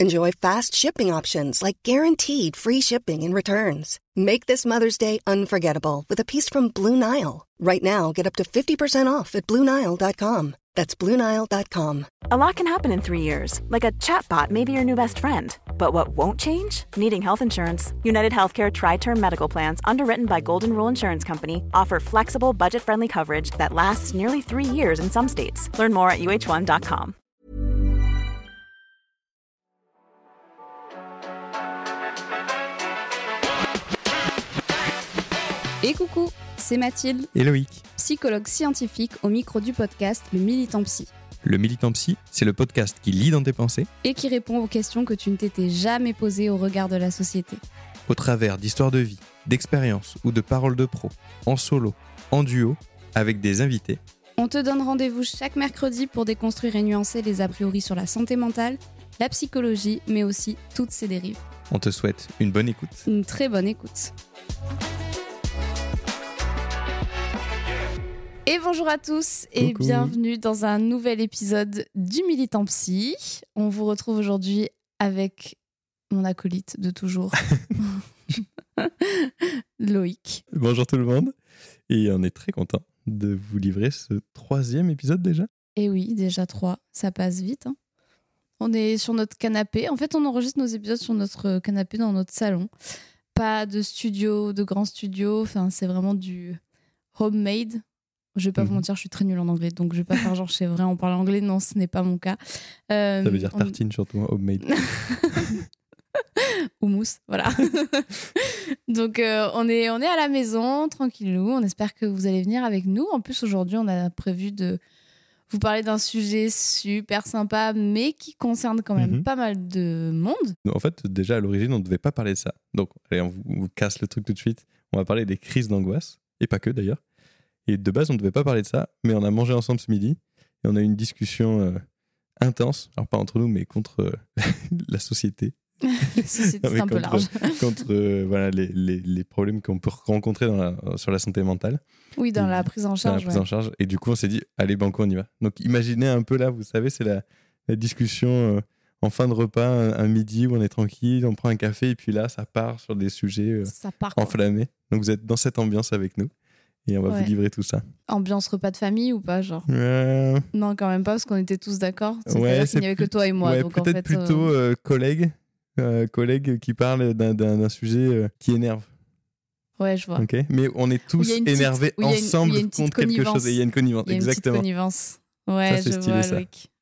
Enjoy fast shipping options like guaranteed free shipping and returns. Make this Mother's Day unforgettable with a piece from Blue Nile. Right now, get up to 50% off at BlueNile.com. That's BlueNile.com. A lot can happen in three years, like a chatbot may be your new best friend. But what won't change? Needing health insurance. United Healthcare Tri Term Medical Plans, underwritten by Golden Rule Insurance Company, offer flexible, budget friendly coverage that lasts nearly three years in some states. Learn more at uh1.com. Et coucou, c'est Mathilde, Et Loïc. psychologue scientifique au micro du podcast Le Militant Psy, Le Militant Psy, c'est le podcast qui lit dans tes pensées et qui répond aux questions que tu ne t'étais jamais posées au regard de la société. au travers d'histoires de vie, d'expériences ou de paroles de pro, en solo, en duo, avec des invités. On te donne rendez-vous chaque mercredi pour déconstruire et nuancer les a priori sur la santé mentale, la psychologie, mais aussi toutes ses dérives. On te souhaite une bonne écoute. Une très bonne écoute. Et bonjour à tous et Coucou. bienvenue dans un nouvel épisode du Militant Psy. On vous retrouve aujourd'hui avec mon acolyte de toujours, Loïc. Bonjour tout le monde. Et on est très content de vous livrer ce troisième épisode déjà. Et oui, déjà trois, ça passe vite. hein. On est sur notre canapé. En fait, on enregistre nos épisodes sur notre canapé dans notre salon. Pas de studio, de grand studio. Enfin, c'est vraiment du homemade. Je vais pas vous Mhm. mentir, je suis très nulle en anglais, donc je vais pas faire genre je sais vrai, on parle anglais. Non, ce n'est pas mon cas. Euh, Ça veut dire on- tartine surtout, hein, homemade. ou mousse, voilà. Donc euh, on, est, on est à la maison, tranquillou. On espère que vous allez venir avec nous. En plus, aujourd'hui, on a prévu de vous parler d'un sujet super sympa, mais qui concerne quand même Mhm. pas mal de monde. En fait, déjà à l'origine, on ne devait pas parler de ça. Donc, allez, on vous, on vous casse le truc tout de suite. On va parler des crises d'angoisse, et pas que d'ailleurs. Et de base, on ne devait pas parler de ça, mais on a mangé ensemble ce midi, et on a eu une discussion euh, intense, alors pas entre nous, mais contre euh, la société, La société, c'est un peu contre- large. contre euh, voilà, les, les- les problèmes qu'on peut rencontrer dans la- sur la santé mentale, Oui, dans la prise en dans la charge. prise ouais. en charge. Et du coup, on s'est dit, allez, banco, on y va. Donc, imaginez un peu là, vous savez, c'est la, la discussion en fin de repas, un, un midi où on est tranquille, on prend un café, et puis là, ça part sur des sujets euh, Ça part. quoi. enflammés. Donc, vous êtes dans cette ambiance avec nous. Et on va Ouais. vous livrer tout ça. Ambiance repas de famille ou pas genre Euh, Non, quand même pas, parce qu'on était tous d'accord. Ouais, qu'il c'est n'y avait que toi et moi. ouais, donc en peut-être fait, plutôt euh, euh, collègues. euh, qui parlent d'un- sujet qui énerve. Ouais, je vois. Ok, mais on est tous petite- énervés ensemble une contre quelque connivence. chose et il y a une connivence. Il y a une Exactement. connivence. Ouais, Ça, c'est je stylé, vois, ça.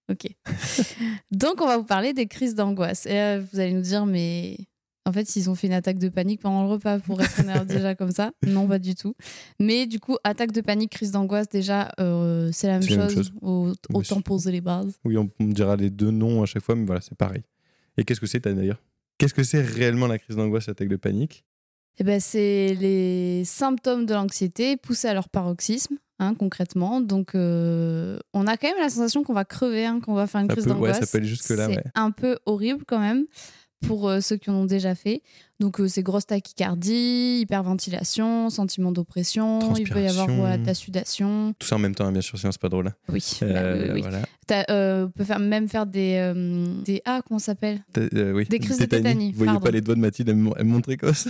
Ok. Donc, on va vous parler des crises d'angoisse. Et là, vous allez nous dire, mais en fait, ils ont fait une attaque de panique pendant le repas pour être déjà comme ça. Non, pas du tout. Mais du coup, attaque de panique, crise d'angoisse, déjà, euh, c'est la même chose. Au- Autant poser les bases. Oui, on, on dira les deux noms à chaque fois, mais voilà, c'est pareil. Et qu'est-ce que c'est d'ailleurs? Qu'est-ce que c'est réellement la crise d'angoisse, l'attaque de panique? Eh ben, c'est les symptômes de l'anxiété poussés à leur paroxysme, hein, concrètement. Donc, euh, on a quand même la sensation qu'on va crever, hein, qu'on va faire une Ça crise ouais, d'angoisse. ça peut aller jusque-là, C'est ouais. un peu horrible quand même pour euh, ceux qui en ont déjà fait. Donc, euh, c'est grosse tachycardie, hyperventilation, sentiment d'oppression, il peut y avoir voilà, de la sudation. Tout ça en même temps, hein, bien sûr, sinon c'est pas drôle. hein. Oui, bah Euh, oui, oui. voilà. Euh, on peut faire, même faire des, euh, des. Ah, comment ça s'appelle? Oui, Des crises de tétanie, Vous voyez pardon. pas les doigts de Mathilde, elle, elle montre précoce.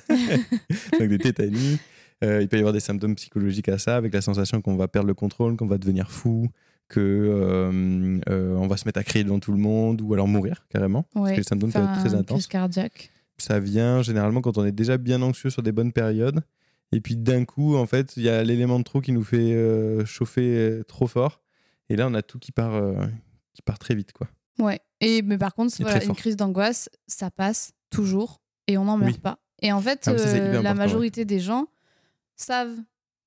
Donc des tétanies. Il peut y avoir des symptômes psychologiques à ça, avec la sensation qu'on va perdre le contrôle, qu'on va devenir fou, que euh, euh, on va se mettre à crier devant tout le monde, ou alors mourir carrément. Parce Ouais, que les symptômes peuvent être très intenses. crise cardiaque. Ça vient généralement quand on est déjà bien anxieux sur des bonnes périodes. Et puis d'un coup, en fait, il y a l'élément de trop qui nous fait euh, chauffer trop fort. Et là, on a tout qui part, qui part très vite. quoi. Ouais. Et, mais par contre, voilà, une crise d'angoisse, ça passe toujours et on n'en meurt Oui. pas. Et en fait, Ah, ça, la majorité des gens savent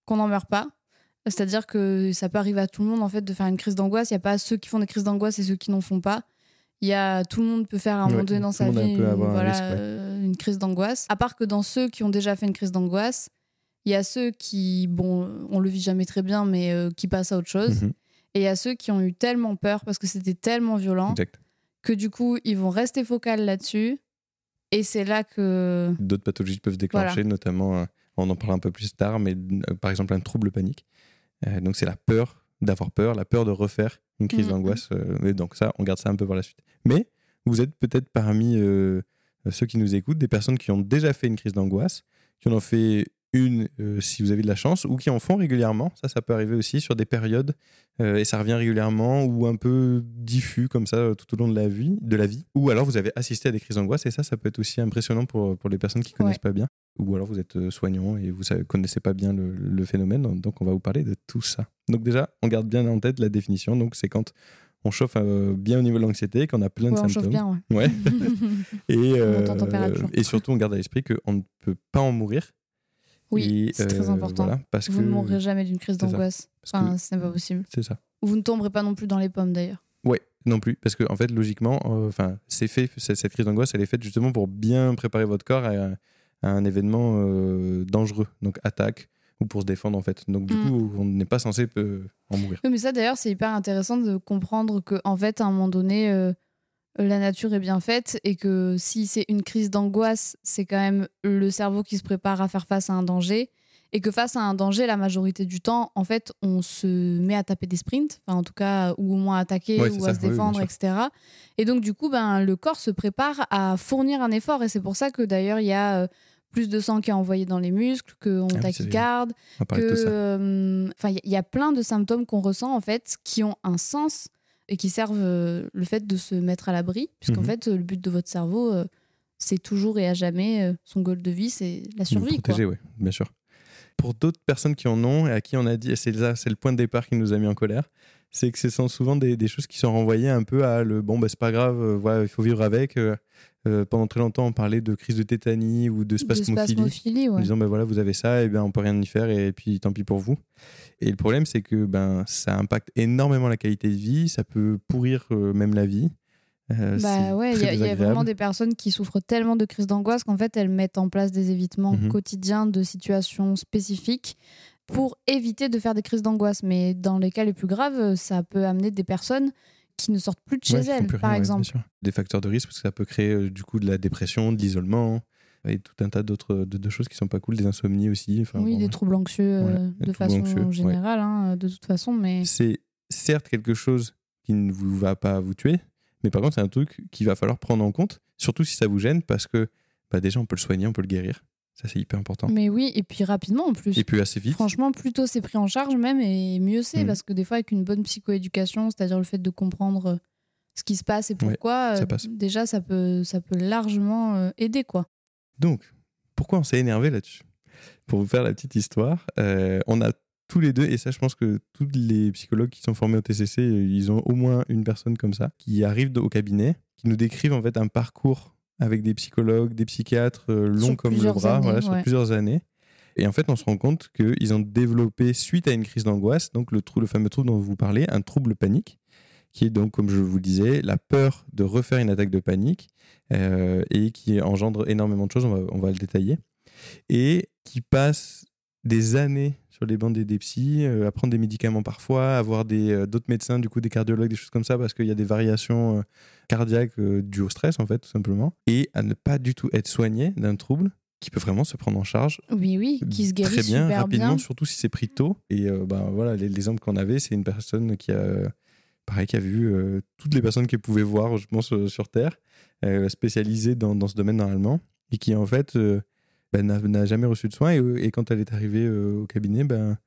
qu'on n'en meurt pas. C'est-à-dire que ça peut arriver à tout le monde en fait de faire une crise d'angoisse. Il n'y a pas ceux qui font des crises d'angoisse et ceux qui n'en font pas. Il y a tout le monde peut faire à un Ouais, moment donné dans sa vie peut une, avoir un voilà, risque, ouais. euh, une crise d'angoisse. À part que dans ceux qui ont déjà fait une crise d'angoisse, il y a ceux qui, bon, on le vit jamais très bien, mais euh, qui passent à autre chose. Mhm, Et il y a ceux qui ont eu tellement peur parce que c'était tellement violent Exact. que du coup, ils vont rester focal là-dessus. Et c'est là que. D'autres pathologies peuvent déclencher, notamment, euh, on en parlera un peu plus tard, mais euh, par exemple un trouble panique. Euh, donc c'est la peur d'avoir peur, la peur de refaire une crise Mhm. d'angoisse. euh, et donc ça, on garde ça un peu par la suite. Mais vous êtes peut-être parmi euh, ceux qui nous écoutent, des personnes qui ont déjà fait une crise d'angoisse, qui en ont fait une euh, si vous avez de la chance, ou qui en font régulièrement. Ça, ça peut arriver aussi sur des périodes, euh, et ça revient régulièrement, ou un peu diffus comme ça euh, tout au long de la vie, de la vie. Ou alors vous avez assisté à des crises d'angoisse, et ça, ça peut être aussi impressionnant pour, pour les personnes qui connaissent Ouais. pas bien. Ou alors vous êtes soignant et vous ne connaissez pas bien le, le phénomène, donc on va vous parler de tout ça. Donc déjà, on garde bien en tête la définition. Donc c'est quand on chauffe euh, bien au niveau de l'anxiété, qu'on a plein de Ouais, on symptômes. chauffe bien, ouais. Ouais. et, euh, et surtout, on garde à l'esprit qu'on ne peut pas en mourir. Oui, c'est très euh, important. voilà, parce vous que ne mourrez jamais d'une crise d'angoisse. Parce que- Enfin, ce n'est pas possible. c'est ça. Vous ne tomberez pas non plus dans les pommes d'ailleurs. Ouais, non plus, parce que en fait, logiquement, euh, enfin, c'est fait. Cette crise d'angoisse, elle est faite justement pour bien préparer votre corps à, à un événement euh, dangereux, donc attaque ou pour se défendre en fait. Donc du Mm. coup, on n'est pas censé en mourir. Oui, mais ça d'ailleurs, c'est hyper intéressant de comprendre que en fait, à un moment donné, la nature est bien faite et que si c'est une crise d'angoisse, c'est quand même le cerveau qui se prépare à faire face à un danger. Et que face à un danger, la majorité du temps, en fait, on se met à taper des sprints, enfin, en tout cas, ou au moins à attaquer Ouais, ou à se oui, défendre, etc. Et donc, du coup, ben, le corps se prépare à fournir un effort. Et c'est pour ça que d'ailleurs, il y a euh, plus de sang qui est envoyé dans les muscles, qu'on Ah tachycarde, que euh, il y a plein de symptômes qu'on ressent en fait qui ont un sens et qui servent euh, le fait de se mettre à l'abri puisqu'en Mhm. fait euh, le but de votre cerveau euh, c'est toujours et à jamais son goal de vie c'est la Vous survie quoi. protéger, oui, bien sûr. Pour d'autres personnes qui en ont et à qui on a dit, et c'est le point de départ qui nous a mis en colère, c'est que ce sont souvent des, des choses qui sont renvoyées un peu à le bon, bah, c'est pas grave, euh, voilà, il faut vivre avec. euh, euh, pendant très longtemps, on parlait de crise de tétanie ou de de spasmophilie. spasmophilie en disant ben voilà vous avez ça et ben on peut rien y faire et puis tant pis pour vous et le problème c'est que ben ça impacte énormément la qualité de vie ça peut pourrir euh, même la vie Euh, Bah ouais, il y, a- y vraiment des personnes qui souffrent tellement de crises d'angoisse qu'en fait elles mettent en place des évitements Mhm. quotidiens de situations spécifiques pour éviter de faire des crises d'angoisse. Mais dans les cas les plus graves, ça peut amener des personnes qui ne sortent plus de chez Ouais, elles, plus par rien, exemple. des facteurs de risque parce que ça peut créer euh, du coup de la dépression de l'isolement et tout un tas d'autres de, de choses qui sont pas cool des insomnies aussi Enfin, oui, bon, des ouais. troubles anxieux euh, de façon anxieux, générale, hein, de toute façon, mais c'est certes quelque chose qui ne vous va pas vous tuer, mais par contre, c'est un truc qu'il va falloir prendre en compte, surtout si ça vous gêne, parce que bah, déjà, on peut le soigner, on peut le guérir. Ça, c'est hyper important. mais oui, et puis rapidement en plus. Et puis assez vite. Franchement, plus tôt c'est pris en charge même, et mieux c'est, Mhm. parce que des fois, avec une bonne psychoéducation, c'est-à-dire le fait de comprendre euh, ce qui se passe et pourquoi, ça euh, déjà, ça peut, ça peut largement euh, aider, quoi. Donc, pourquoi on s'est énervé là-dessus? Pour vous faire la petite histoire, euh, on a tous les deux, et ça, je pense que tous les psychologues qui sont formés au TCC, ils ont au moins une personne comme ça, qui arrive au cabinet, qui nous décrivent en fait un parcours avec des psychologues, des psychiatres euh, longs comme le bras, années, voilà, sur ouais. plusieurs années. Et en fait, on se rend compte qu'ils ont développé, suite à une crise d'angoisse, donc le, trou- le fameux trouble dont vous parlez, un trouble panique, qui est donc, comme je vous le disais, la peur de refaire une attaque de panique euh, et qui engendre énormément de choses, on va, on va le détailler, et qui passe des années sur les bancs des, des psys, euh, à prendre des médicaments parfois, à voir des, euh, d'autres médecins, du coup des cardiologues, des choses comme ça, parce qu'il y a des variations euh, cardiaques dues au stress, en fait, tout simplement, et à ne pas du tout être soigné d'un trouble qui peut vraiment se prendre en charge Oui, oui, qui se guérit très bien, super rapidement, bien. surtout si c'est pris tôt. Et ben, voilà, les- l'exemple qu'on avait, c'est une personne qui a, pareil, qui a vu toutes les personnes qu'elle pouvait voir, je pense, sur Terre, spécialisée dans, dans ce domaine normalement, et qui en fait ben, n'a n'a jamais reçu de soins. Et, euh, et quand elle est arrivée euh, au cabinet, ben,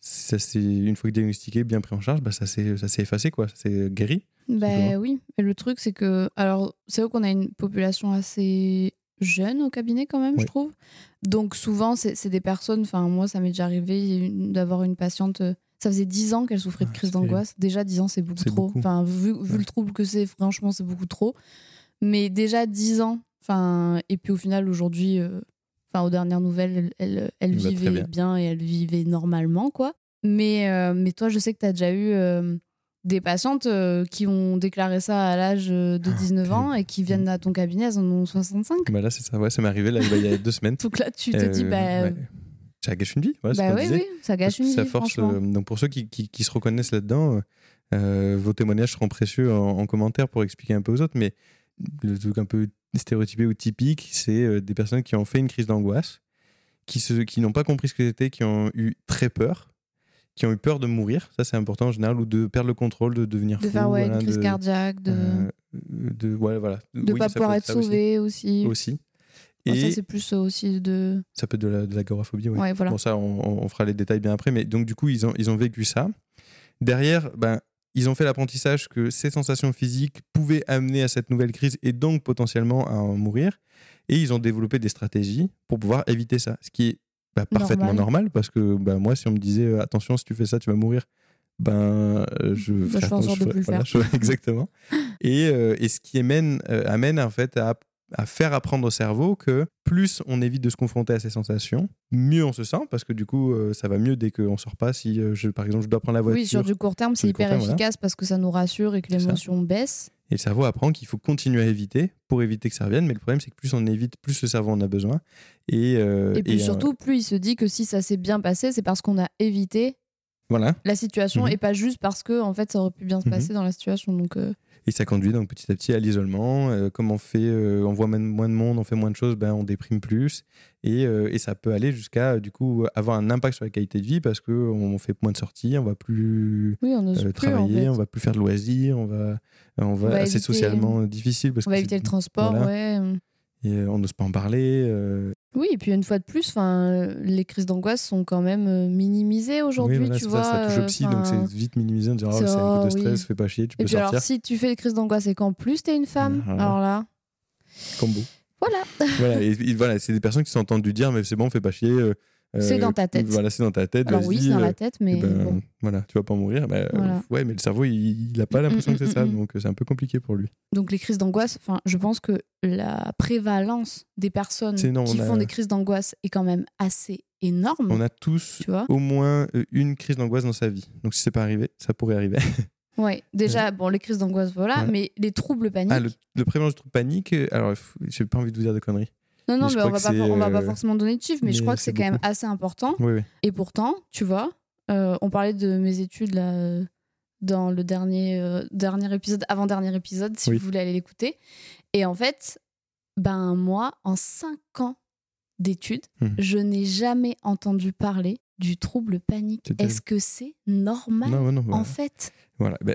ça une fois que diagnostiqué, bien pris en charge, ben, ça s'est ça s'est effacé, quoi. Ça s'est guéri. Ben oui, et le truc c'est que, alors c'est vrai qu'on a une population assez jeune au cabinet quand même, Oui. je trouve. Donc souvent c'est des personnes, enfin moi ça m'est déjà arrivé d'avoir une patiente euh, ça faisait 10 ans qu'elle souffrait de Ah, crise d'angoisse. Déjà 10 ans, c'est beaucoup trop. beaucoup. Enfin, vu, vu Ouais. le trouble que c'est, franchement, c'est beaucoup trop. Mais déjà 10 ans. Enfin, et puis au final, aujourd'hui, euh, enfin, aux dernières nouvelles, elle, vivait bien. bien. et elle vivait normalement, quoi. Mais, euh, mais toi, je sais que tu as déjà eu euh, des patientes euh, qui ont déclaré ça à l'âge de Ah, 19 ans et qui viennent à ton cabinet, elles en ont 65. Bah là, c'est ça. Ouais, ça m'est arrivé là, il y a deux semaines. Donc là, tu te dis, bah, ouais. Ça gâche une vie. Ouais, bah oui, oui, ça gâche une ça vie, force. donc pour ceux qui, qui- qui se reconnaissent là-dedans, vos témoignages seront précieux en, en commentaire pour expliquer un peu aux autres. Mais le truc un peu stéréotypé ou typique, c'est euh, des personnes qui ont fait une crise d'angoisse, qui, se- qui n'ont pas compris ce que c'était, qui ont eu très peur, qui ont eu peur de mourir. Ça, c'est important en général, ou de perdre le contrôle, de devenir de fou. faire ouais, voilà, une crise de, cardiaque, de euh, de ouais, voilà. de Oui, pas pouvoir être aussi. sauvé aussi. Aussi. Bon, Et ça, c'est plus euh, aussi de. ça peut être de la- de l'agoraphobie, ouais. Voilà. Bon, ça, on, on- on fera les détails bien après. Mais donc, du coup, ils ont, ils ont vécu ça. Derrière, ben, ils ont fait l'apprentissage que ces sensations physiques pouvaient amener à cette nouvelle crise et donc potentiellement à en mourir. Et ils ont développé des stratégies pour pouvoir éviter ça. Ce qui est bah, parfaitement Normal. normal, parce que bah, moi, si on me disait euh, attention, si tu fais ça, tu vas mourir, ben, euh, je Bah, je de je ferais- voilà, exactement. et, euh, et ce qui amène, amène en fait à à faire apprendre au cerveau que plus on évite de se confronter à ces sensations, mieux on se sent parce que du coup euh, ça va mieux dès qu'on sort pas. Si euh, je, par exemple je dois prendre la voiture Oui, sur du court terme, c'est hyper terme, voilà. efficace parce que ça nous rassure et que l'émotion baisse. et le cerveau apprend qu'il faut continuer à éviter pour éviter que ça revienne. Mais le problème c'est que plus on évite, plus le cerveau en a besoin. Et, euh, Et puis surtout, plus il se dit que si ça s'est bien passé, c'est parce qu'on a évité voilà. la situation Mhm. et pas juste parce que en fait ça aurait pu bien se Mhm. passer dans la situation. Donc Et ça conduit donc petit à petit à l'isolement. Euh, comme on fait, euh, on voit moins de monde, on fait moins de choses, ben on déprime plus. Et, euh, et ça peut aller jusqu'à du coup avoir un impact sur la qualité de vie parce que on fait moins de sorties, on va plus oui, on n'ose plus en travailler, fait. on va plus faire de loisirs, on va, on va, On va c'est éviter- socialement difficile parce On va éviter le transport, voilà. ouais. Et euh, on n'ose pas en parler. euh, Oui, et puis une fois de plus, 'fin, les crises d'angoisse sont quand même euh, minimisées aujourd'hui, oui, voilà, tu vois. ça, ça touche au euh, psy, donc c'est vite minimisé. On dit, oh, c'est- un coup de oh, stress, oui. fais pas chier, tu Et peux puis sortir. alors, si tu fais les crises d'angoisse et qu'en plus t'es une femme, alors là, Combo. voilà. voilà, et, et voilà, c'est des personnes qui sont entendues dire, mais c'est bon, fais pas chier. euh, C'est euh, dans ta tête. Voilà, c'est dans ta tête. Alors oui, c'est dans euh, la tête, mais Eh ben, bon. Voilà, tu vas pas mourir. Euh, Voilà. ouais, mais le cerveau, il n'a pas Mm, l'impression mm, que c'est mm, ça, mm. donc euh, c'est un peu compliqué pour lui. Donc les crises d'angoisse, enfin, je pense que la prévalence des personnes C'est qui a- font des crises d'angoisse est quand même assez énorme. On a tous Tu vois au moins euh, une crise d'angoisse dans sa vie. Donc si c'est pas arrivé, ça pourrait arriver. Ouais, déjà, bon, les crises d'angoisse, voilà, Voilà. mais les troubles paniques. Ah, le, le prévalence du trouble panique, euh, alors j'ai pas envie de vous dire de conneries. Non, non, mais on va, pas, on va pas euh, forcément donner de chiffres, mais, je crois que c'est quand même assez important. Oui, oui. Et pourtant, tu vois, euh, on parlait de mes études là, euh, dans le dernier, euh, dernier épisode, avant-dernier épisode, si Oui. vous voulez aller l'écouter. Et en fait, ben moi, en 5 ans d'études, Mhm. je n'ai jamais entendu parler du trouble panique. Est-ce que c'est normal Non, non, non, voilà. en fait? Voilà, Si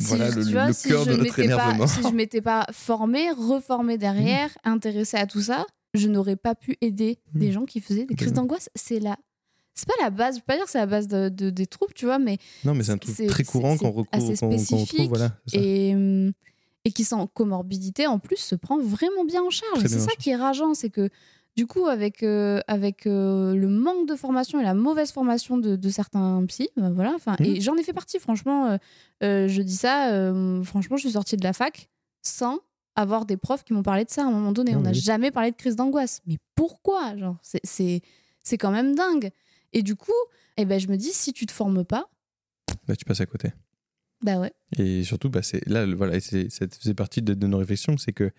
voilà je- le, vois, le si cœur je de notre m'étais pas- énervement. si je m'étais pas formée, reformée derrière, intéressée à tout ça, je n'aurais pas pu aider Mhm. des gens qui faisaient des crises d'angoisse. C'est la, c'est pas la base. Je veux pas dire que c'est la base de, de- des troubles, tu vois, mais Non, mais c'est un truc très courant qu'on retrouve. spécifique Voilà, c'est ça. et et qui sans comorbidité en plus se prend vraiment bien en charge. C'est en ça qui est rageant, c'est que du coup avec euh, avec euh, le manque de formation et la mauvaise formation de, de certains psys, ben voilà. Enfin, et j'en ai fait partie. Franchement, euh, je dis ça. franchement, je suis sortie de la fac sans avoir des profs qui m'ont parlé de ça à un moment donné. Non, On n'a oui. jamais parlé de crise d'angoisse. Mais pourquoi Genre, c'est- quand même dingue. Et du coup, eh ben, je me dis, si tu te formes pas, Bah, tu passes à côté. bah ouais. Et surtout, bah, c'est là, voilà, c'est, ça faisait partie de, de nos réflexions, c'est que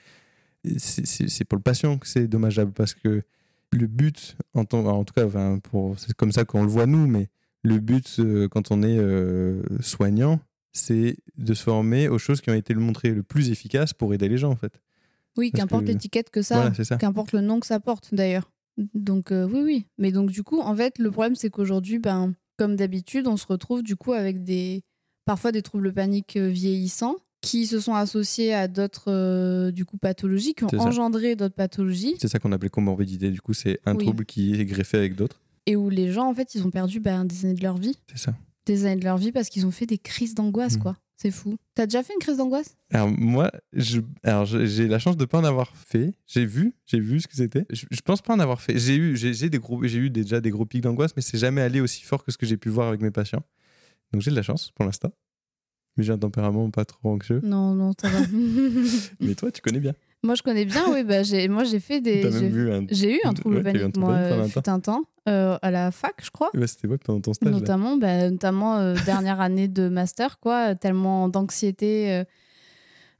c'est, pour le patient que c'est dommageable parce que le but, en, tout cas, enfin, c'est comme ça qu'on le voit nous, mais le but euh, quand on est euh, soignant, c'est de se former aux choses qui ont été montrées le plus efficaces pour aider les gens, en fait. Oui, qu'importe que- l'étiquette que ça, Voilà, qu'importe le nom que ça porte d'ailleurs. Donc euh, oui, oui. Mais donc du coup, en fait, le problème c'est qu'aujourd'hui, ben, comme d'habitude, on se retrouve du coup avec des parfois des troubles paniques vieillissants qui se sont associés à d'autres euh, du coup pathologies, qui ont engendré d'autres pathologies C'est ça qu'on appelait comorbidité. Du coup, c'est un Oui. trouble qui est greffé avec d'autres. et où les gens en fait ils ont perdu ben, des années de leur vie, C'est ça. des années de leur vie parce qu'ils ont fait des crises d'angoisse Mhm. quoi. C'est fou. T'as déjà fait une crise d'angoisse? Alors moi, je, alors j'ai la chance de pas en avoir fait. J'ai vu, j'ai vu ce que c'était. Je, je pense pas en avoir fait. J'ai eu, j'ai des gros, j'ai eu déjà des gros pics d'angoisse, mais c'est jamais allé aussi fort que ce que j'ai pu voir avec mes patients. Donc j'ai de la chance pour l'instant. Mais j'ai un tempérament pas trop anxieux. Non, non, ça va. Mais toi, tu connais bien. moi, je connais bien, oui. Bah, j'ai, moi, j'ai fait des. T'as j'ai- même vu un. J'ai eu un trouble Ouais, t'as eu un panique, moi, panique pendant euh, un temps. fut un temps, euh, à la fac, je crois. Ouais, c'était ouais, pendant ton stage. notamment, bah, notamment euh, dernière année de master, quoi, tellement d'anxiété euh,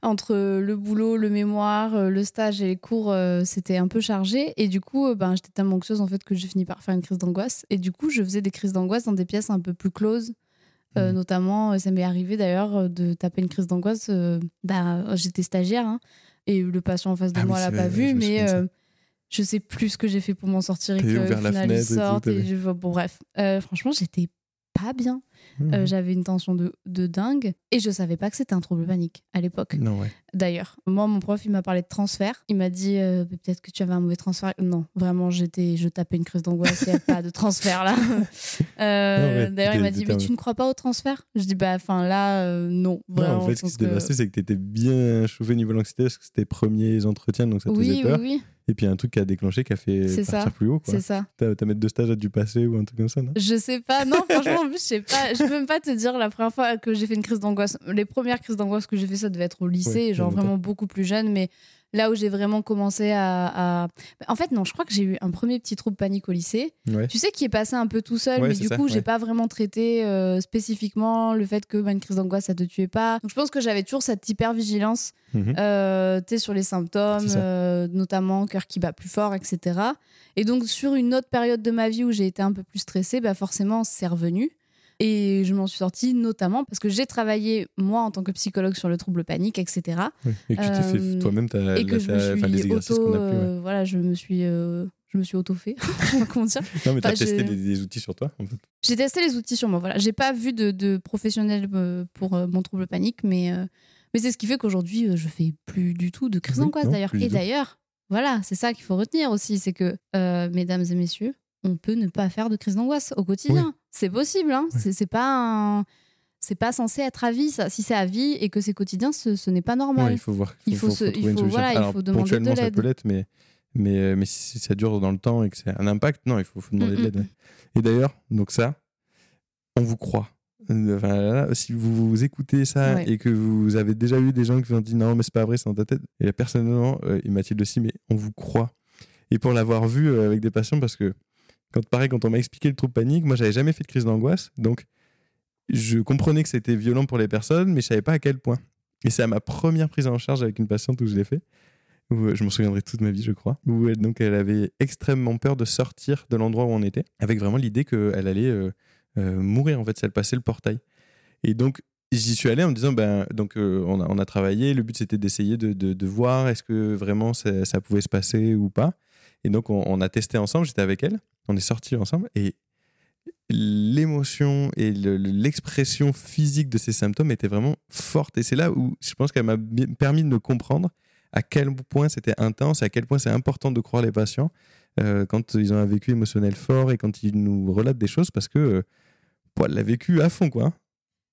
entre le boulot, le mémoire, euh, le stage et les cours, c'était un peu chargé. Et du coup, ben, j'étais tellement anxieuse en fait que j'ai fini par faire une crise d'angoisse. Et du coup, je faisais des crises d'angoisse dans des pièces un peu plus closes. Euh, Mhm. Notamment, euh, ça m'est arrivé d'ailleurs euh, de taper une crise d'angoisse. euh, bah, j'étais stagiaire hein, et le patient en face de Ah oui, moi l'a pas vu, mais euh, je sais plus ce que j'ai fait pour m'en sortir et que au final il et. Et je... Bon, bref, franchement, j'étais pas bien. Mhm. Euh, J'avais une tension de, de dingue et je savais pas que c'était un trouble panique à l'époque. Non, ouais. D'ailleurs, moi, mon prof, il m'a parlé de transfert. Il m'a dit euh, peut-être que tu avais un mauvais transfert. Non, vraiment, j'étais, je tapais une crise d'angoisse. Il n'y a pas de transfert là. Euh, D'ailleurs, il m'a dit mais tu ne crois pas au transfert? Je dis bah, enfin là, non. Non, Vraiment, en fait, ce qui s'était que- passé, c'est que tu étais bien chauffé au niveau de l'anxiété parce que c'était premiers entretiens, donc ça te Oui, faisait oui, peur. oui, Et puis, un truc qui a déclenché, qui a fait partir ça. plus haut. quoi. c'est ça. Ta, ta maître de stage a dû passer ou un truc comme ça, non? Je sais pas. Non, franchement, en plus, je sais pas. Je peux même pas te dire la première fois que j'ai fait une crise d'angoisse. Les premières crises d'angoisse que j'ai fait, ça devait être au lycée, Ouais, genre vraiment beaucoup plus jeune. Mais là où j'ai vraiment commencé à, à- En fait, non, je crois que j'ai eu un premier petit trouble panique au lycée. Ouais. Tu sais, qui est passé un peu tout seul, Ouais, mais du ça, coup, j'ai ouais. pas vraiment traité euh, spécifiquement le fait que bah, une crise d'angoisse, ça te tuait pas. Donc, je pense que j'avais toujours cette hyper-vigilance Mhm. euh, tu sais, sur les symptômes, euh, notamment cœur qui bat plus fort, etc. Et donc, sur une autre période de ma vie où j'ai été un peu plus stressée, bah forcément, c'est revenu. Et je m'en suis sortie notamment parce que j'ai travaillé, moi, en tant que psychologue, sur le trouble panique, etc. Et que tu t'es fait Euh, toi-même ta, et que je me suis auto. qu'on a pu. ouais. voilà, je me suis. euh, je me suis auto-fait. comment dire. Non, mais t'as enfin, testé des, des outils sur toi, en fait. J'ai testé les outils sur moi. Voilà, j'ai pas vu de, de professionnel euh, pour mon trouble panique, mais euh, mais c'est ce qui fait qu'aujourd'hui je fais plus du tout de crise Oui, d'angoisse non, d'ailleurs. Et d'ailleurs, voilà, c'est ça qu'il faut retenir aussi, c'est que euh, mesdames et messieurs, on peut ne pas faire de crise d'angoisse au quotidien. C'est possible, hein. Ouais. C'est pas un- c'est pas censé être à vie. Ça. Si c'est à vie et que c'est quotidien, ce, ce n'est pas normal. Ouais, il faut voir. Il faut se- il trouver une faut- solution. voilà, il faut demander de l'aide. peut l'être, mais, mais, euh, mais si ça dure dans le temps et que c'est un impact, non, il faut, faut demander Mm, de l'aide. ouais. Et d'ailleurs, donc ça, on vous croit. Euh, Enfin, là, si vous, vous écoutez ça Ouais. et que vous avez déjà eu des gens qui vous ont dit non, mais c'est pas vrai, c'est dans ta tête. Et personnellement, euh, et Mathilde aussi, mais on vous croit. Et pour l'avoir vu euh, avec des patients, parce que quand pareil, quand on m'a expliqué le trouble panique, moi j'avais jamais fait de crise d'angoisse, donc je comprenais que c'était violent pour les personnes, mais je savais pas à quel point. Et c'est à ma première prise en charge avec une patiente où je l'ai fait, euh, je m'en souviendrai toute ma vie, je crois, elle, donc elle avait extrêmement peur de sortir de l'endroit où on était, avec vraiment l'idée qu'elle allait euh, euh, mourir en fait si elle passait le portail. Et donc j'y suis allé en me disant ben donc euh, on, a, on a travaillé, le but c'était d'essayer de, de, voir est-ce que vraiment ça, pouvait se passer ou pas. Et donc on, on a testé ensemble, j'étais avec elle, on est sortis ensemble et l'émotion et le- l'expression physique de ces symptômes était vraiment forte. Et c'est là où je pense qu'elle m'a permis de comprendre à quel point c'était intense, à quel point c'est important de croire les patients euh, quand ils ont un vécu émotionnel fort et quand ils nous relatent des choses parce que euh, bon, elle l'a vécu à fond, quoi.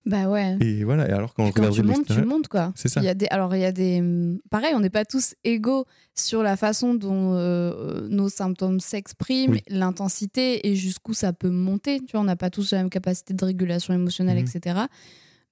Bah ouais. Et voilà, et alors quand on tu montes, tu montes quoi. C'est ça. Il y a des, alors il y a des, hum, pareil, on n'est pas tous égaux sur la façon dont euh, nos symptômes s'expriment, Oui. l'intensité et jusqu'où ça peut monter. Tu vois, on n'a pas tous la même capacité de régulation émotionnelle, Mhm. etc.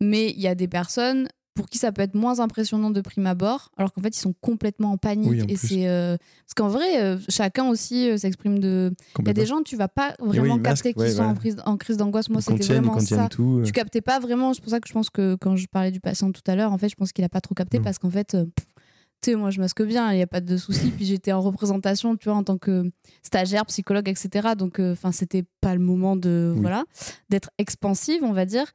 Mais il y a des personnes pour qui ça peut être moins impressionnant de prime abord, alors qu'en fait ils sont complètement en panique. Oui, en et c'est euh, parce qu'en vrai, euh, chacun aussi euh, s'exprime de. Il y a des gens, tu vas pas vraiment capter qu'ils ouais, sont voilà. en, prise, en crise d'angoisse. Moi, c'était vraiment ça tout. tu captais pas vraiment. C'est pour ça que je pense que quand je parlais du patient tout à l'heure, en fait, je pense qu'il a pas trop capté Mm. parce qu'en fait, pff, tu sais, moi, je masque bien, il y a pas de souci. Puis j'étais en représentation, tu vois, en tant que stagiaire, psychologue, etc. Donc, enfin, c'était pas le moment de Oui. voilà d'être expansive, on va dire.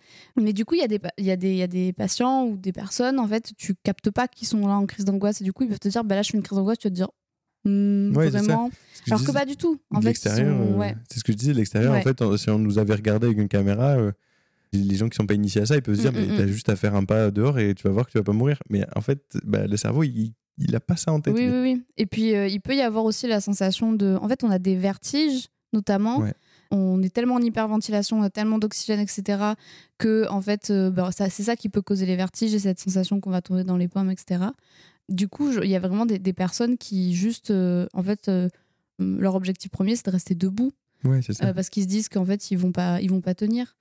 Mais du coup, il y a des y a des il y a des patients ou des personnes, en fait, tu captes pas qu'ils sont là en crise d'angoisse et du coup, ils peuvent te dire, bah là, je fais une crise d'angoisse, tu vas te dire. Hmm, Ouais, vraiment que alors que pas du tout en fait sont- euh, ouais. c'est ce que je disais, l'extérieur, Ouais. en fait, si on nous avait regardé avec une caméra, euh, les gens qui sont pas initiés à ça, ils peuvent se dire, Mm, mais mm, t'as mm. juste à faire un pas dehors et tu vas voir que tu vas pas mourir. Mais en fait, bah, le cerveau, il, il a pas ça en tête. Oui, oui, oui. Et puis, euh, il peut y avoir aussi la sensation de. En fait, on a des vertiges, notamment. Ouais. on est tellement en hyperventilation, on a tellement d'oxygène, etc., que en fait, euh, bah, c'est ça qui peut causer les vertiges et cette sensation qu'on va tomber dans les pommes, etc. Du coup, il y a vraiment des, des personnes qui juste, euh, en fait, leur objectif premier, c'est de rester debout Ouais, c'est ça. parce qu'ils se disent qu'en fait, ils vont pas, ils vont pas tenir.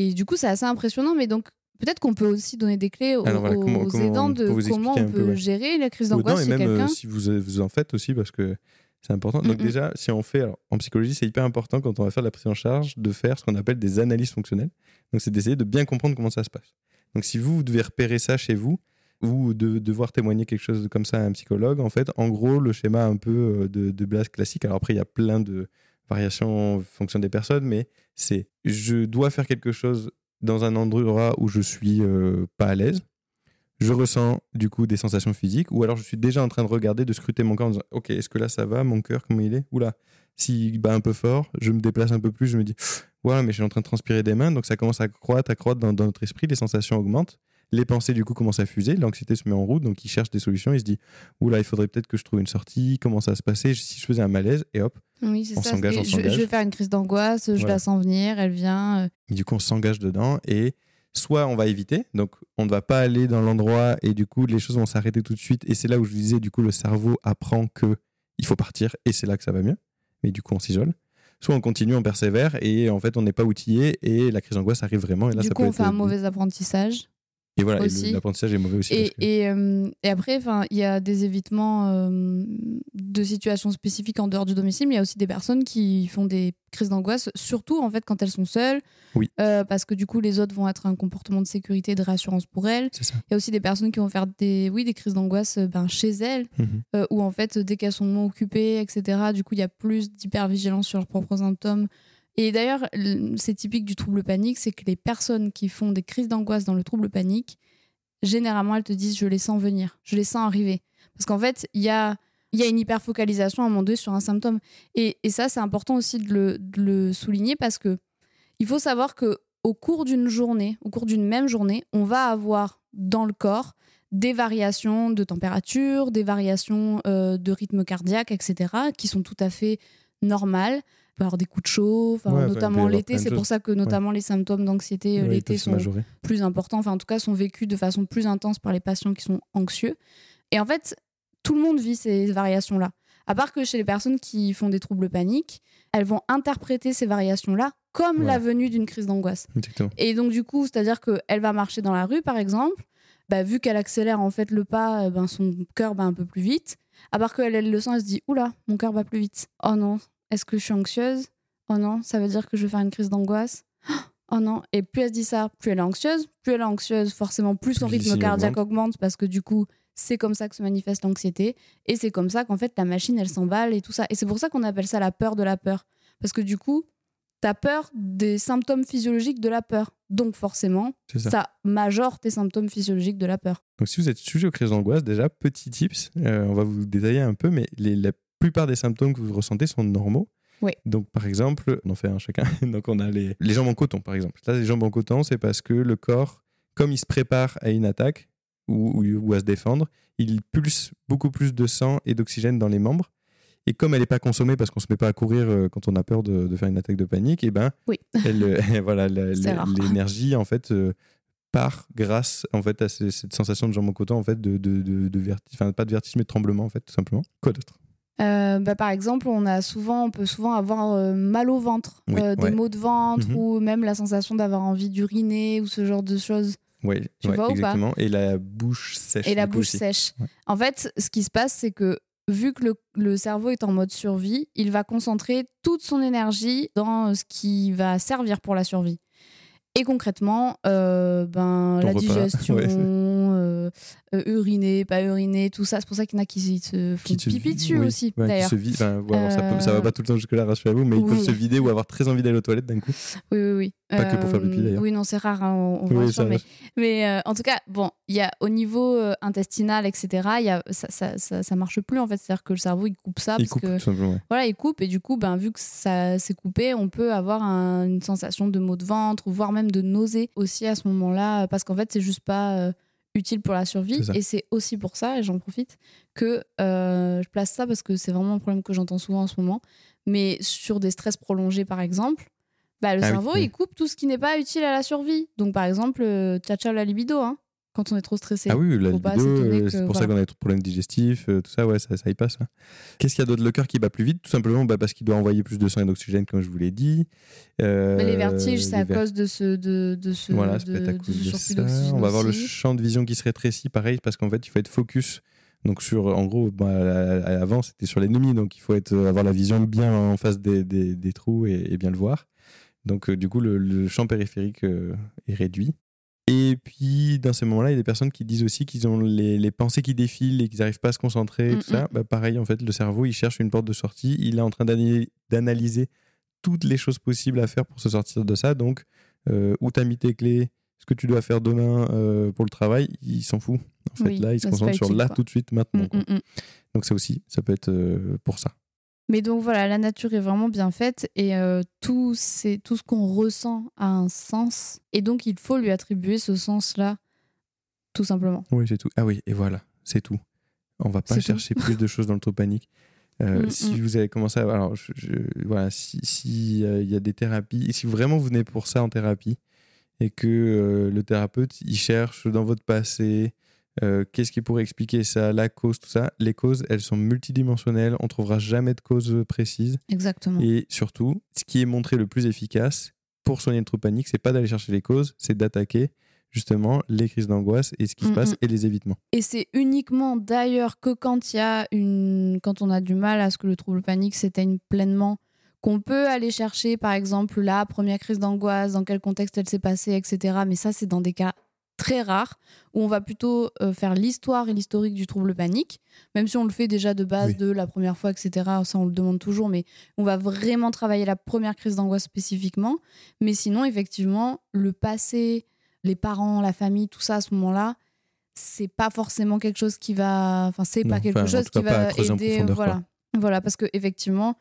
Et du coup, c'est assez impressionnant. Mais donc, peut-être qu'on peut aussi donner des clés aux, Alors voilà, comment- aux comment aidants de comment on peut peu, ouais. gérer la crise d'angoisse chez même euh, quelqu'un. si vous, vous en faites aussi, parce que c'est important. Donc Mm-mm. déjà, si on fait, alors, en psychologie, c'est hyper important quand on va faire de la prise en charge de faire ce qu'on appelle des analyses fonctionnelles. Donc c'est d'essayer de bien comprendre comment ça se passe. Donc si vous, vous devez repérer ça chez vous, ou de devoir témoigner quelque chose comme ça à un psychologue, en fait, en gros, le schéma un peu euh, de, de blast classique, alors après, il y a plein de variations en fonction des personnes, mais c'est je dois faire quelque chose dans un endroit où je suis euh, pas à l'aise. Je ressens du coup des sensations physiques, ou alors je suis déjà en train de regarder, de scruter mon corps en disant Ok, est-ce que là ça va, mon cœur, comment il est? Oula, s'il bat un peu fort, je me déplace un peu plus, je me dis Voilà, mais je suis en train de transpirer des mains, donc ça commence à croître, à croître dans notre esprit, les sensations augmentent. Les pensées du coup commencent à fuser, l'anxiété se met en route, donc il cherche des solutions, il se dit Oula, il faudrait peut-être que je trouve une sortie, comment ça va se passer si je faisais un malaise, et hop, Oui, on s'engage, on je, s'engage. je vais faire une crise d'angoisse, je Voilà. la sens venir, elle vient. euh, Et du coup, on s'engage dedans et soit on va éviter, donc on ne va pas aller dans l'endroit et du coup, les choses vont s'arrêter tout de suite. Et c'est là où je vous disais, du coup, le cerveau apprend que il faut partir et c'est là que ça va mieux. Mais du coup, on s'isole. Soit on continue, on persévère et en fait, on n'est pas outillé et la crise d'angoisse arrive vraiment. Et là, du ça coup, peut on être- fait un mauvais apprentissage. Et voilà, l'apprentissage est mauvais aussi. Et, que- et, euh, et après, il y a des évitements euh, de situations spécifiques en dehors du domicile, mais il y a aussi des personnes qui font des crises d'angoisse, surtout en fait quand elles sont seules, Oui. euh, parce que du coup les autres vont être un comportement de sécurité et de réassurance pour elles. Il y a aussi des personnes qui vont faire des, oui, des crises d'angoisse ben, chez elles, euh, où en fait, dès qu'elles sont moins occupées, etc., du coup, il y a plus d'hypervigilance sur leurs propres symptômes. Et d'ailleurs, c'est typique du trouble panique, c'est que les personnes qui font des crises d'angoisse dans le trouble panique, généralement, elles te disent je les sens venir, je les sens arriver. Parce qu'en fait, il y a, y a une hyperfocalisation à un moment donné sur un symptôme. Et, ça, c'est important aussi de le, de le souligner parce que il faut savoir que au cours d'une journée, au cours d'une même journée, on va avoir dans le corps des variations de température, des variations euh, de rythme cardiaque, etc., qui sont tout à fait normales. Avoir des coups de chaud, enfin, Ouais, notamment l'été. C'est pour ça que notamment les symptômes d'anxiété euh, l'été sont plus importants, enfin en tout cas sont vécus de façon plus intense par les patients qui sont anxieux. Et en fait, tout le monde vit ces variations-là. À part que chez les personnes qui font des troubles paniques, elles vont interpréter ces variations-là comme la venue d'une crise d'angoisse. Et donc, du coup, c'est-à-dire qu'elle va marcher dans la rue, par exemple, bah, vu qu'elle accélère en fait le pas, euh, ben, son cœur bat un peu plus vite. À part qu'elle elle le sent, elle se dit Oula, mon cœur bat plus vite. Oh non, est-ce que je suis anxieuse? Oh non, ça veut dire que je vais faire une crise d'angoisse? Oh non, et plus elle se dit ça, plus elle est anxieuse. Plus elle est anxieuse, forcément, plus son Plus rythme cardiaque augmente parce que du coup, c'est comme ça que se manifeste l'anxiété. Et c'est comme ça qu'en fait, la machine, elle s'emballe et tout ça. Et c'est pour ça qu'on appelle ça la peur de la peur. Parce que du coup, t'as peur des symptômes physiologiques de la peur. Donc forcément, ça. ça. majore tes symptômes physiologiques de la peur. Donc, si vous êtes sujet aux crises d'angoisse, déjà, petit tips, euh, on va vous détailler un peu, mais les- la plupart des symptômes que vous ressentez sont normaux. Oui. Donc, par exemple, on en fait un chacun. Donc, on a les, les jambes en coton, par exemple. Là, les jambes en coton, c'est parce que le corps, comme il se prépare à une attaque ou, ou- ou à se défendre, il pulse beaucoup plus de sang et d'oxygène dans les membres. Et comme elle n'est pas consommée parce qu'on se met pas à courir euh, quand on a peur de, de faire une attaque de panique, et ben, Oui. elle, euh, voilà, l'énergie en fait euh, part grâce en fait à ce- cette sensation de jambes en coton en fait de, de, de, de vertige, enfin pas de vertige mais de tremblement en fait tout simplement. Quoi d'autre? Euh, bah, par exemple, on, a souvent, on peut souvent avoir euh, mal au ventre, Oui, euh, des ouais. maux de ventre Mhm. ou même la sensation d'avoir envie d'uriner ou ce genre de choses. Ouais, Tu ouais, vois ou pas. Et la bouche sèche. et la bouche aussi. sèche. Ouais. En fait, ce qui se passe, c'est que vu que le, le cerveau est en mode survie, il va concentrer toute son énergie dans ce qui va servir pour la survie. Et concrètement, ben, Ton la repas, digestion, euh, euh, uriner, pas uriner, tout ça. C'est pour ça qu'il y en a qui se font Qui se pipi dessus oui, aussi, ouais, d'ailleurs. se vide- enfin, bon, alors, ça, peut- ça va Euh, pas tout le temps jusque-là, rassurez-vous, mais ils oui. peuvent se vider ou avoir très envie d'aller aux toilettes d'un coup. Oui, oui, oui. Pas que pour faire pipi, d'ailleurs. Oui, non, c'est rare, hein, on, on Oui, mais, mais en tout cas, bon, il y a au niveau intestinal, etc., il y a, ça, ça, ça, ça marche plus en fait. C'est-à-dire que le cerveau il coupe ça Ils parce coupent que tout simplement. ouais. voilà, il coupe et du coup, ben vu que ça s'est coupé, on peut avoir un- une sensation de maux de ventre ou voire même de nausée aussi à ce moment-là, parce qu'en fait, c'est juste pas euh, utile pour la survie. Et c'est aussi pour ça, et j'en profite, que euh, je place ça parce que c'est vraiment un problème que j'entends souvent en ce moment. Mais sur des stress prolongés, par exemple, bah, le Ah cerveau, oui. il coupe tout ce qui n'est pas utile à la survie. Donc, par exemple, euh, ciao ciao la libido, hein, quand on est trop stressé. Ah oui, la libido, euh, c'est pour voilà. ça qu'on a des problèmes digestifs, euh, tout ça, ouais, ça, ça y passe. hein. Qu'est-ce qu'il y a d'autre Le cœur qui bat plus vite, tout simplement bah, parce qu'il doit envoyer plus de sang et d'oxygène, comme je vous l'ai dit. Euh, Mais les vertiges, c'est à ver- cause de ce, de, de ce, Voilà, de, à cause de ça. On va avoir le champ de vision qui se rétrécit, pareil, parce qu'en fait, il faut être focus. Donc, sur, en gros, bah, avant, c'était sur l'ennemi, donc il faut être, euh, avoir la vision bien en face des, des- des trous et, et bien le voir. Donc, euh, du coup, le, le champ périphérique euh, est réduit. Et puis, dans ces moments-là, il y a des personnes qui disent aussi qu'ils ont les, les pensées qui défilent et qu'ils n'arrivent pas à se concentrer, Mm, tout ça. Bah, pareil, en fait, le cerveau, il cherche une porte de sortie. Il est en train d'analy- d'analyser toutes les choses possibles à faire pour se sortir de ça. Donc, euh, où tu as mis tes clés, ce que tu dois faire demain euh, pour le travail, il s'en fout. En fait, Oui, là, il se concentre sur là, quoi. tout de suite, maintenant. Quoi. mm, mm. Donc, ça aussi, ça peut être euh, pour ça. Mais donc voilà, la nature est vraiment bien faite et euh, tout, c'est, tout ce qu'on ressent a un sens. Et donc il faut lui attribuer ce sens-là, tout simplement. Oui, c'est tout. Ah oui, et voilà, c'est tout. On va pas chercher plus de choses dans le trop panique. Euh, Mm, si mm. vous avez commencé à. Alors, je- je- voilà, si si, euh, il y a des thérapies, et si vraiment vous venez pour ça en thérapie, et que euh, le thérapeute, il cherche dans votre passé, euh, qu'est-ce qui pourrait expliquer ça, la cause, tout ça, les causes, elles sont multidimensionnelles, on trouvera jamais de cause précise. Exactement. Et surtout, ce qui est montré le plus efficace pour soigner le trouble panique, c'est pas d'aller chercher les causes, c'est d'attaquer justement les crises d'angoisse et ce qui se passe et les évitements. Et c'est uniquement d'ailleurs que quand il y a une, quand on a du mal à ce que le trouble panique s'éteigne pleinement, qu'on peut aller chercher par exemple la première crise d'angoisse, dans quel contexte elle s'est passée, etc. Mais ça, c'est dans des cas très rares où on va plutôt euh, faire l'histoire et l'historique du trouble panique, même si on le fait déjà de base Oui. de la première fois, etc. Ça, on le demande toujours, mais on va vraiment travailler la première crise d'angoisse spécifiquement. Mais sinon, effectivement, le passé, les parents, la famille, tout ça à ce moment-là, c'est pas forcément quelque chose qui va. Enfin, c'est pas quelque chose qui va aider. voilà. voilà, parce que effectivement,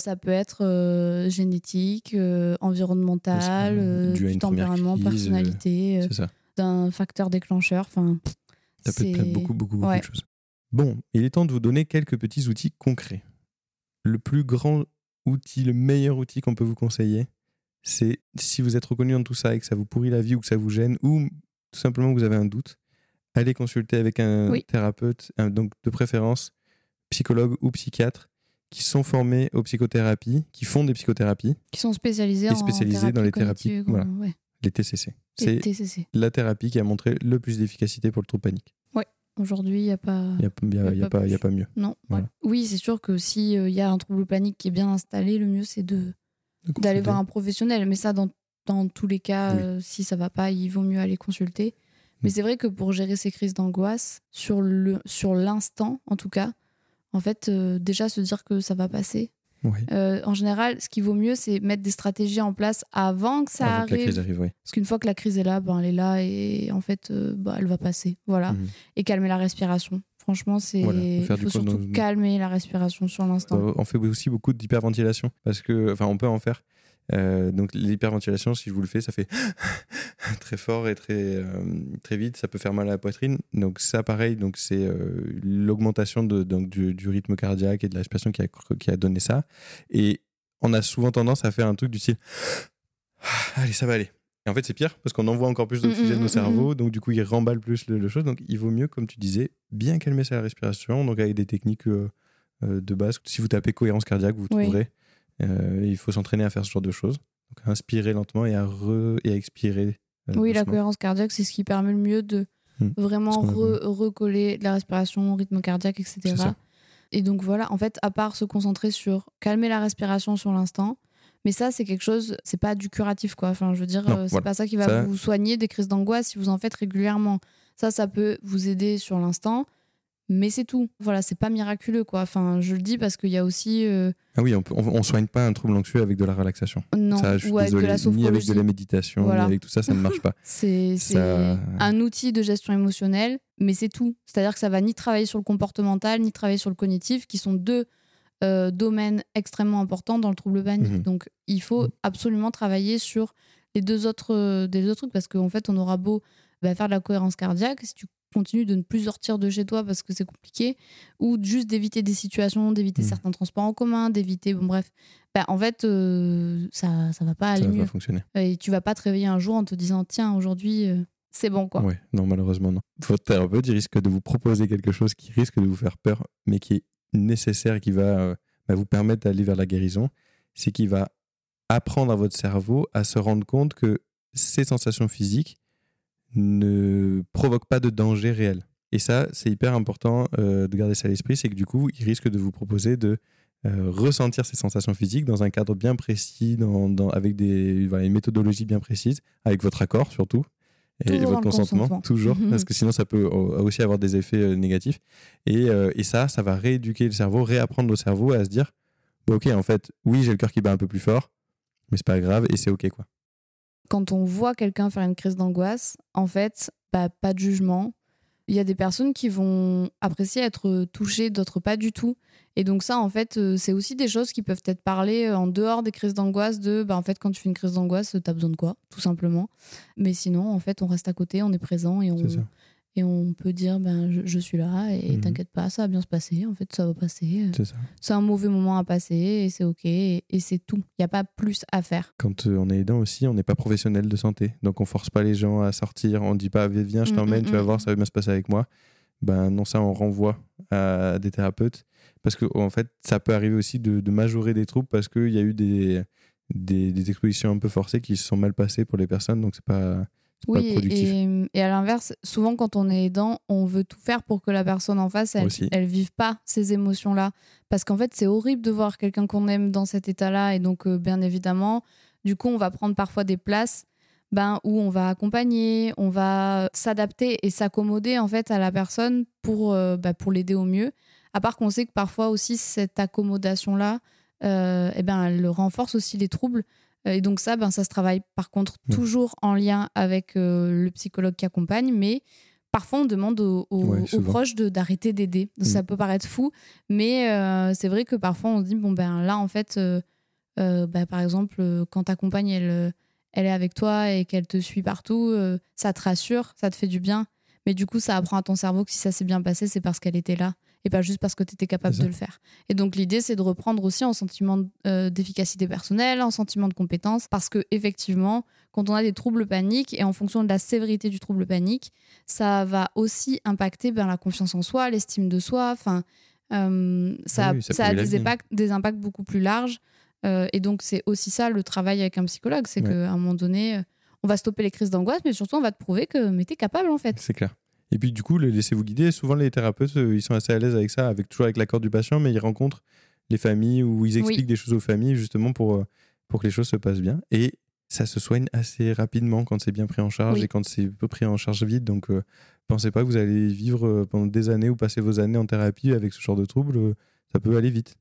ça peut être euh, génétique, euh, environnemental, euh, du tempérament, crise, personnalité, C'est ça. D'un facteur déclencheur. Enfin, Ça peut être beaucoup, beaucoup, beaucoup ouais. de choses. Bon, il est temps de vous donner quelques petits outils concrets. Le plus grand outil, le meilleur outil qu'on peut vous conseiller, c'est si vous êtes reconnu dans tout ça et que ça vous pourrit la vie ou que ça vous gêne ou tout simplement que vous avez un doute, allez consulter avec un Oui. thérapeute, donc de préférence psychologue ou psychiatre, qui sont formés aux psychothérapies, qui font des psychothérapies, qui sont spécialisés, Et en spécialisés dans les thérapies, cognitive, voilà. ouais, les TCC. C'est la thérapie qui a montré le plus d'efficacité pour le trouble panique. Aujourd'hui, il n'y a pas. Il n'y a, a- a a pas pas- il y a plus. pas mieux. Non. Voilà. Oui, c'est sûr que s'il y a un trouble panique qui est bien installé, le mieux c'est de d'aller voir un professionnel. Mais ça, dans, dans tous les cas, Oui. euh, si ça va pas, il vaut mieux aller consulter. Mais Mm. c'est vrai que pour gérer ces crises d'angoisse, sur le sur l'instant, en tout cas, en fait, euh, déjà se dire que ça va passer. Euh, en général, ce qui vaut mieux, c'est mettre des stratégies en place avant que ça Avant que la arrive. crise arrive, oui. Parce qu'une fois que la crise est là, ben, elle est là et en fait, euh, bah, elle va passer. Voilà. Mhm. Et calmer la respiration. Franchement, c'est Voilà, faut il surtout calmer la respiration sur l'instant. Euh, On fait aussi beaucoup d'hyperventilation parce que, enfin, on peut en faire. Euh, donc l'hyperventilation, si je vous le fais, ça fait très fort et très euh, très vite. Ça peut faire mal à la poitrine. Donc ça, pareil, donc c'est euh, l'augmentation de donc du, du rythme cardiaque et de la respiration qui a qui a donné ça. Et on a souvent tendance à faire un truc du style allez, ça va aller. Et en fait, c'est pire parce qu'on envoie encore plus d'oxygène Mm, mm, au mm, cerveau, donc du coup, il remballe plus le, le chose. Donc, il vaut mieux, comme tu disais, bien calmer sa respiration, donc avec des techniques de base. Si vous tapez cohérence cardiaque, vous Oui. trouverez. Euh, il faut s'entraîner à faire ce genre de choses. Donc, à inspirer lentement et à, re- et à expirer. euh, Oui, la cohérence cardiaque, c'est ce qui permet le mieux de Hmm. vraiment re- recoller la respiration, rythme cardiaque, etc. Et donc voilà, en fait, à part se concentrer sur calmer la respiration sur l'instant, mais ça, c'est quelque chose, c'est pas du curatif, quoi. Enfin, je veux dire, euh, c'est voilà. pas ça qui va Ça- vous soigner des crises d'angoisse si vous en faites régulièrement. Ça, ça peut vous aider sur l'instant, mais c'est tout. Voilà, c'est pas miraculeux, quoi. Enfin, je le dis parce qu'il y a aussi. euh, Ah oui, on, peut- on, on soigne pas un trouble anxieux avec de la relaxation. non, ça, je suis ou avec désolé, de la ni avec de sophrologie. la méditation, Voilà. ni avec tout ça, ça ne marche pas. C'est Ça- un outil de gestion émotionnelle, mais c'est tout. C'est-à-dire que ça va ni travailler sur le comportemental, ni travailler sur le cognitif, qui sont deux euh, domaines extrêmement importants dans le trouble panique. Mhm. Donc, il faut Mhm. absolument travailler sur les deux autres, euh, des autres trucs, parce qu'en fait, on aura beau bah, faire de la cohérence cardiaque, si tu continues de ne plus sortir de chez toi parce que c'est compliqué, ou juste d'éviter des situations, d'éviter Mm. certains transports en commun, d'éviter, bon bref, bah, en fait, euh, ça ça va pas aller Ça va mieux. pas fonctionner. Et tu vas pas te réveiller un jour en te disant tiens aujourd'hui euh, c'est bon quoi. Ouais, non, malheureusement, non. Votre thérapeute, il risque de vous proposer quelque chose qui risque de vous faire peur, mais qui est nécessaire et qui va euh, bah, vous permettre d'aller vers la guérison. C'est qu'il va apprendre à votre cerveau à se rendre compte que ces sensations physiques ne provoquent pas de danger réel. Et ça, c'est hyper important euh, de garder ça à l'esprit, c'est que du coup, il risque de vous proposer de euh, ressentir ces sensations physiques dans un cadre bien précis, dans, dans- avec des, voilà, une méthodologie bien précise, avec votre accord surtout, et, votre le consentement, consentement. toujours, Mhm. parce que sinon ça peut euh, aussi avoir des effets négatifs. Et, euh, et ça, ça va rééduquer le cerveau, réapprendre au cerveau à se dire, bon, ok, en fait, oui, j'ai le cœur qui bat un peu plus fort, mais c'est pas grave, et c'est ok, quoi. Quand on voit quelqu'un faire une crise d'angoisse, en fait, bah, pas de jugement. Il y a des personnes qui vont apprécier être touchées, d'autres pas du tout. Et donc ça, en fait, euh, c'est aussi des choses qui peuvent être parlées euh, en dehors des crises d'angoisse de, bah, en fait, quand tu fais une crise d'angoisse, t'as besoin de quoi, tout simplement. Mais sinon, en fait, on reste à côté, on est présent et on. Et on peut dire, ben, je, je suis là et Mhm. t'inquiète pas, ça va bien se passer. En fait, ça va passer. C'est un mauvais moment à passer et c'est ok et, et c'est tout. Il n'y a pas plus à faire. Quand euh, on est aidant aussi, on n'est pas professionnel de santé. Donc on force pas les gens à sortir, on dit pas viens, je Mm, t'emmène, mm, tu vas mm. voir, ça va bien se passer avec moi. Ben non, ça on renvoie à des thérapeutes. Parce que en fait, ça peut arriver aussi de, de majorer des troubles parce qu'il y a eu des, des, des expositions un peu forcées qui se sont mal passées pour les personnes, donc c'est pas Oui, et, et à l'inverse, souvent quand on est aidant, on veut tout faire pour que la personne en face, elle, elle vive pas ces émotions-là. Parce qu'en fait, c'est horrible de voir quelqu'un qu'on aime dans cet état-là. Et donc, euh, bien évidemment, du coup, on va prendre parfois des places ben, où on va accompagner, on va s'adapter et s'accommoder en fait à la personne pour, euh, bah, pour l'aider au mieux. À part qu'on sait que parfois aussi, cette accommodation-là, euh, eh ben, elle renforce aussi les troubles. Euh, Et donc ça, ben, ça se travaille par contre Ouais. toujours en lien avec euh, le psychologue qui accompagne, mais parfois on demande aux, aux- Ouais, aux souvent. proches d'arrêter d'aider. Ça peut paraître fou, mais euh, c'est vrai que parfois on se dit, bon ben là en fait, euh, ben, par exemple, quand ta compagne, elle, elle est avec toi et qu'elle te suit partout, ça te rassure, ça te fait du bien, mais du coup ça apprend à ton cerveau que si ça s'est bien passé, c'est parce qu'elle était là. Et pas juste parce que tu étais capable de le faire. Et donc l'idée, c'est de reprendre aussi en sentiment euh, d'efficacité personnelle, en sentiment de compétence, parce que effectivement, quand on a des troubles paniques et en fonction de la sévérité du trouble panique, ça va aussi impacter ben, la confiance en soi, l'estime de soi. Enfin, euh, ça, Oui, ça ça a la des impacts, des impacts beaucoup plus larges. Euh, et donc c'est aussi ça le travail avec un psychologue, c'est Ouais. qu'à un moment donné, on va stopper les crises d'angoisse, mais surtout on va te prouver que mais t'es capable en fait. C'est clair. Et puis du coup, le laissez-vous guider. Souvent, les thérapeutes, euh, ils sont assez à l'aise avec ça, avec toujours avec l'accord du patient, mais ils rencontrent les familles ou ils expliquent Oui. des choses aux familles justement pour, euh, pour que les choses se passent bien. Et ça se soigne assez rapidement quand c'est bien pris en charge Oui. et quand c'est peu pris en charge vite. Donc, euh, pensez pas que vous allez vivre pendant des années ou passer vos années en thérapie avec ce genre de troubles. euh, ça peut aller vite.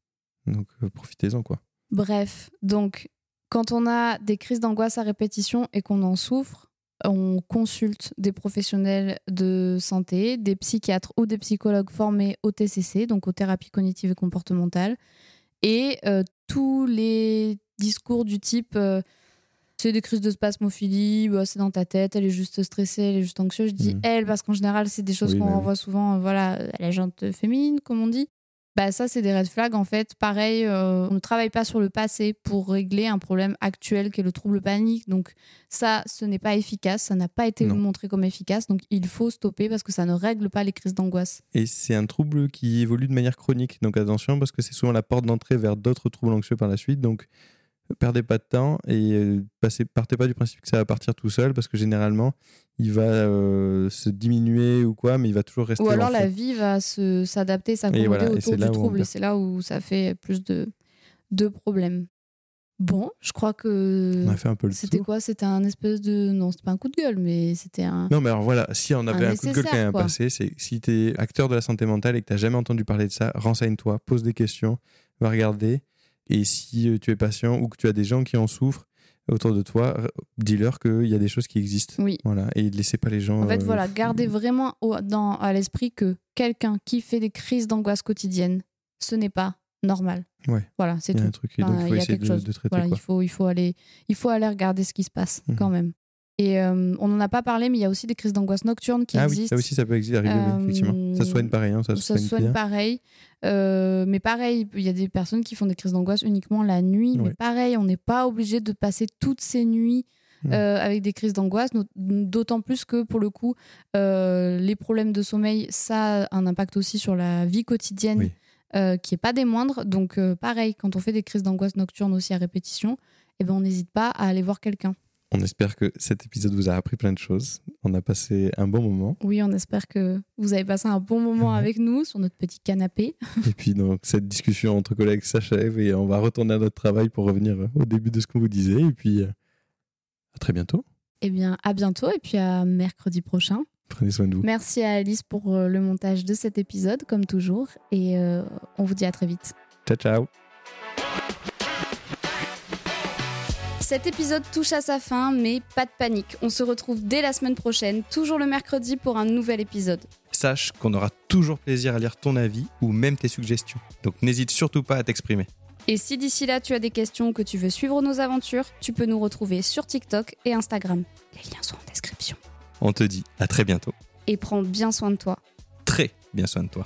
Donc, euh, profitez-en, quoi. Bref, donc quand on a des crises d'angoisse à répétition et qu'on en souffre, on consulte des professionnels de santé, des psychiatres ou des psychologues formés au TCC, donc aux thérapies cognitives et comportementales. Et euh, tous les discours du type euh, c'est des crises de spasmophilie, bah, c'est dans ta tête, elle est juste stressée, elle est juste anxieuse. Je dis Mhm. elle parce qu'en général, c'est des choses Oui, qu'on oui. renvoie souvent euh, voilà, à la jante féminine, comme on dit. Bah, ça, c'est des red flags. En fait, pareil, euh, on ne travaille pas sur le passé pour régler un problème actuel qui est le trouble panique. Donc, ça, ce n'est pas efficace. Ça n'a pas été Non. montré comme efficace. Donc, il faut stopper parce que ça ne règle pas les crises d'angoisse. Et c'est un trouble qui évolue de manière chronique. Donc attention, parce que c'est souvent la porte d'entrée vers d'autres troubles anxieux par la suite. Donc perdez pas de temps et euh, passez, partez pas du principe que ça va partir tout seul, parce que généralement, il va euh, se diminuer ou quoi, mais il va toujours rester. Ou alors, la vie va se- s'adapter, s'accommoder voilà, autour du trouble. Et c'est là où ça fait plus de, de problèmes. Bon, je crois que. On a fait un peu le C'était tour. quoi? C'était un espèce de. Non, c'était pas un coup de gueule, mais c'était un. Non, mais alors voilà, si on avait Un un, coup de gueule quand même à passer, c'est si tu es acteur de la santé mentale et que tu jamais entendu parler de ça, renseigne-toi, pose des questions, va regarder. Et si euh, tu es patient ou que tu as des gens qui en souffrent autour de toi, dis-leur qu'il y a des choses qui existent. Oui. Voilà, et ne laissez pas les gens. En fait, euh, voilà, gardez vraiment au- dans, à l'esprit que quelqu'un qui fait des crises d'angoisse quotidienne, ce n'est pas normal. Ouais. Voilà, c'est Il y a tout. un truc, et donc Enfin, il faut essayer de, traiter. Voilà, quoi. il faut, il faut aller, il faut aller regarder ce qui se passe Mhm. quand même. Et euh, on n'en a pas parlé, mais il y a aussi des crises d'angoisse nocturne qui ah oui, existent. ça aussi, ça peut exister, arriver, oui, effectivement. Ça Euh, soigne pareil, hein, ça, ça soigne pareil. Euh, mais pareil, il y a des personnes qui font des crises d'angoisse uniquement la nuit. Mais pareil, on n'est pas obligé de passer toutes ces nuits Ouais. euh, avec des crises d'angoisse. D'autant plus que pour le coup, euh, les problèmes de sommeil, ça a un impact aussi sur la vie quotidienne. Oui. euh, qui est pas des moindres. Donc euh, pareil, quand on fait des crises d'angoisse nocturne aussi à répétition, eh ben, on n'hésite pas à aller voir quelqu'un. On espère que cet épisode vous a appris plein de choses. On a passé un bon moment. Oui, on espère que vous avez passé un bon moment Ouais. avec nous sur notre petit canapé. Et puis, donc, cette discussion entre collègues s'achève et on va retourner à notre travail pour revenir au début de ce qu'on vous disait. Et puis, euh, à très bientôt. Eh bien, à bientôt et puis à mercredi prochain. Prenez soin de vous. Merci à Alice pour euh, le montage de cet épisode, comme toujours. Et euh, on vous dit à très vite. Ciao, ciao. Cet épisode touche à sa fin, mais pas de panique. On se retrouve dès la semaine prochaine, toujours le mercredi, pour un nouvel épisode. Sache qu'on aura toujours plaisir à lire ton avis ou même tes suggestions. Donc n'hésite surtout pas à t'exprimer. Et si d'ici là tu as des questions ou que tu veux suivre nos aventures, tu peux nous retrouver sur TikTok et Instagram. Les liens sont en description. On te dit à très bientôt. Et prends bien soin de toi. Très bien soin de toi.